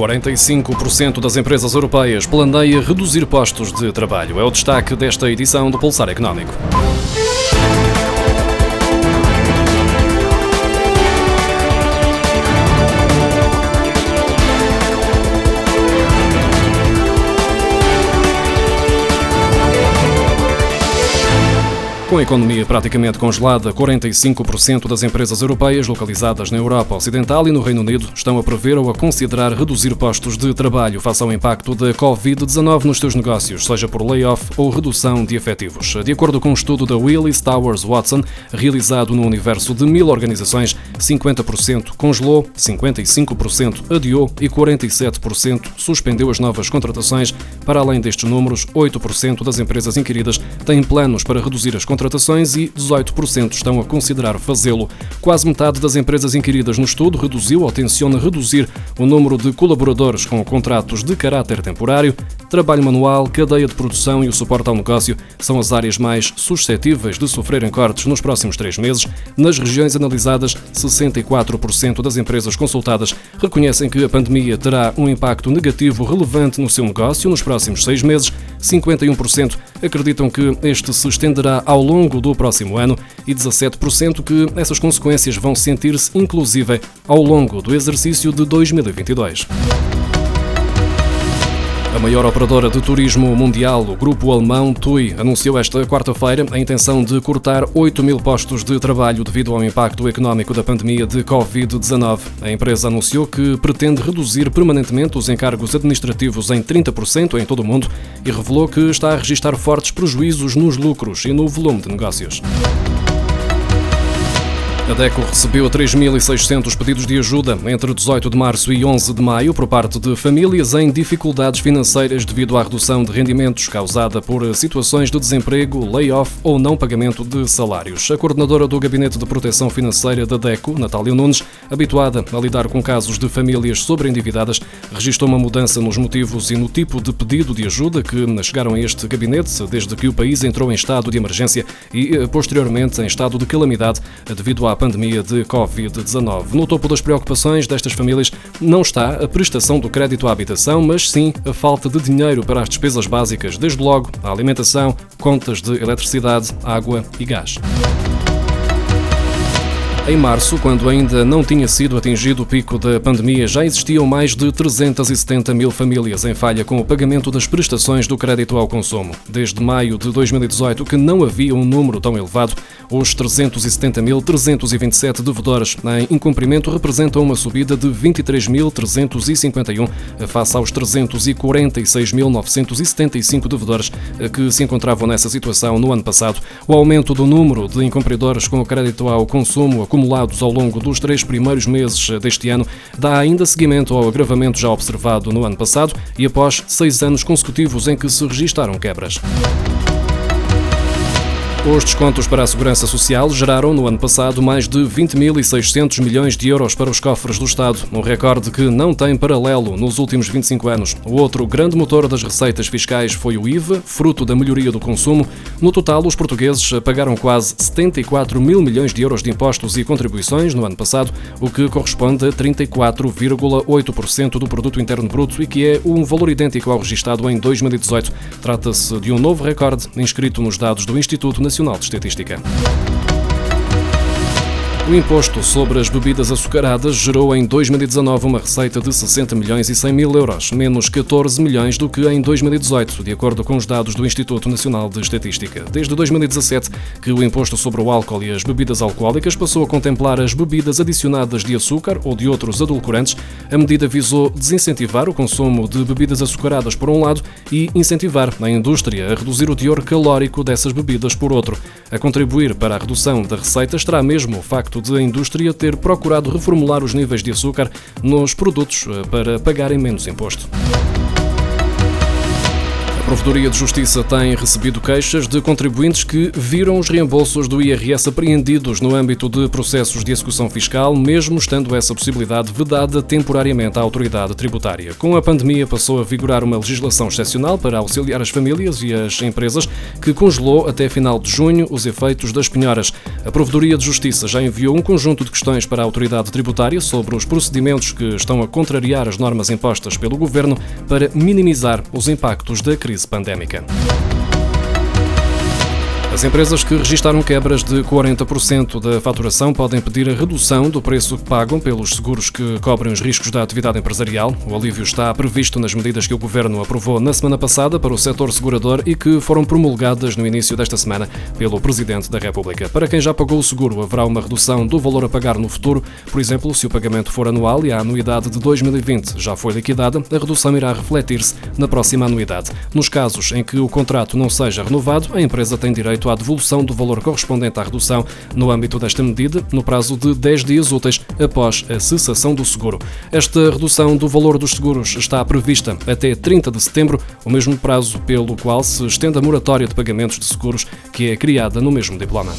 45% das empresas europeias planeia reduzir postos de trabalho. É o destaque desta edição do Pulsar Económico. Com a economia praticamente congelada, 45% das empresas europeias localizadas na Europa Ocidental e no Reino Unido estão a prever ou a considerar reduzir postos de trabalho face ao impacto da Covid-19 nos seus negócios, seja por layoff ou redução de efetivos. De acordo com um estudo da Willis Towers Watson, realizado no universo de mil organizações, 50% congelou, 55% adiou e 47% suspendeu as novas contratações. Para além destes números, 8% das empresas inquiridas têm planos para reduzir as contratações contratações e 18% estão a considerar fazê-lo. Quase metade das empresas inquiridas no estudo reduziu ou tenciona reduzir o número de colaboradores com contratos de caráter temporário. Trabalho manual, cadeia de produção e o suporte ao negócio são as áreas mais suscetíveis de sofrerem cortes nos próximos três meses. Nas regiões analisadas, 64% das empresas consultadas reconhecem que a pandemia terá um impacto negativo relevante no seu negócio nos próximos seis meses. 51% acreditam que este se estenderá ao longo do próximo ano e 17% que essas consequências vão sentir-se inclusive ao longo do exercício de 2022. A maior operadora de turismo mundial, o grupo alemão TUI, anunciou esta quarta-feira a intenção de cortar 8 mil postos de trabalho devido ao impacto económico da pandemia de Covid-19. A empresa anunciou que pretende reduzir permanentemente os encargos administrativos em 30% em todo o mundo e revelou que está a registrar fortes prejuízos nos lucros e no volume de negócios. A DECO recebeu 3.600 pedidos de ajuda entre 18 de março e 11 de maio por parte de famílias em dificuldades financeiras devido à redução de rendimentos causada por situações de desemprego, layoff ou não pagamento de salários. A coordenadora do Gabinete de Proteção Financeira da DECO, Natália Nunes, habituada a lidar com casos de famílias sobreendividadas, registrou uma mudança nos motivos e no tipo de pedido de ajuda que chegaram a este gabinete desde que o país entrou em estado de emergência e, eh, posteriormente, em estado de calamidade devido à pandemia de Covid-19. No topo das preocupações destas famílias não está a prestação do crédito à habitação, mas sim a falta de dinheiro para as despesas básicas, desde logo a alimentação, contas de eletricidade, água e gás. Em março, quando ainda não tinha sido atingido o pico da pandemia, já existiam mais de 370 mil famílias em falha com o pagamento das prestações do crédito ao consumo. Desde maio de 2018, que não havia um número tão elevado, os 370.327 devedores em incumprimento representam uma subida de 23.351 face aos 346.975 devedores que se encontravam nessa situação no ano passado. O aumento do número de incumpridores com crédito ao consumo acumulados ao longo dos três primeiros meses deste ano dá ainda seguimento ao agravamento já observado no ano passado e após seis anos consecutivos em que se registaram quebras. Os descontos para a Segurança Social geraram no ano passado mais de 20.600 milhões de euros para os cofres do Estado, um recorde que não tem paralelo nos últimos 25 anos. O outro grande motor das receitas fiscais foi o IVA, fruto da melhoria do consumo. No total, os portugueses pagaram quase 74 mil milhões de euros de impostos e contribuições no ano passado, o que corresponde a 34,8% do produto interno bruto e que é um valor idêntico ao registado em 2018. Trata-se de um novo recorde inscrito nos dados do Instituto Nacional de Estatística. O imposto sobre as bebidas açucaradas gerou em 2019 uma receita de 60 milhões e 100 mil euros, menos 14 milhões do que em 2018, de acordo com os dados do Instituto Nacional de Estatística. Desde 2017 que o imposto sobre o álcool e as bebidas alcoólicas passou a contemplar as bebidas adicionadas de açúcar ou de outros adulcorantes. A medida visou desincentivar o consumo de bebidas açucaradas por um lado e incentivar a indústria a reduzir o teor calórico dessas bebidas por outro. A contribuir para a redução da receita estará mesmo o facto de a indústria ter procurado reformular os níveis de açúcar nos produtos eh, para pagarem menos imposto. Provedoria de Justiça tem recebido queixas de contribuintes que viram os reembolsos do IRS apreendidos no âmbito de processos de execução fiscal, mesmo estando essa possibilidade vedada temporariamente à autoridade tributária. Com a pandemia, passou a vigorar uma legislação excepcional para auxiliar as famílias e as empresas, que congelou até final de junho os efeitos das penhoras. A Provedoria de Justiça já enviou um conjunto de questões para a autoridade tributária sobre os procedimentos que estão a contrariar as normas impostas pelo governo para minimizar os impactos da crise crise pandémica. As empresas que registaram quebras de 40% da faturação podem pedir a redução do preço que pagam pelos seguros que cobrem os riscos da atividade empresarial. O alívio está previsto nas medidas que o Governo aprovou na semana passada para o setor segurador e que foram promulgadas no início desta semana pelo Presidente da República. Para quem já pagou o seguro, haverá uma redução do valor a pagar no futuro. Por exemplo, se o pagamento for anual e a anuidade de 2020 já foi liquidada, a redução irá refletir-se na próxima anuidade. Nos casos em que o contrato não seja renovado, a empresa tem direito direito à devolução do valor correspondente à redução no âmbito desta medida, no prazo de 10 dias úteis após a cessação do seguro. Esta redução do valor dos seguros está prevista até 30 de setembro, o mesmo prazo pelo qual se estende a moratória de pagamentos de seguros que é criada no mesmo diploma.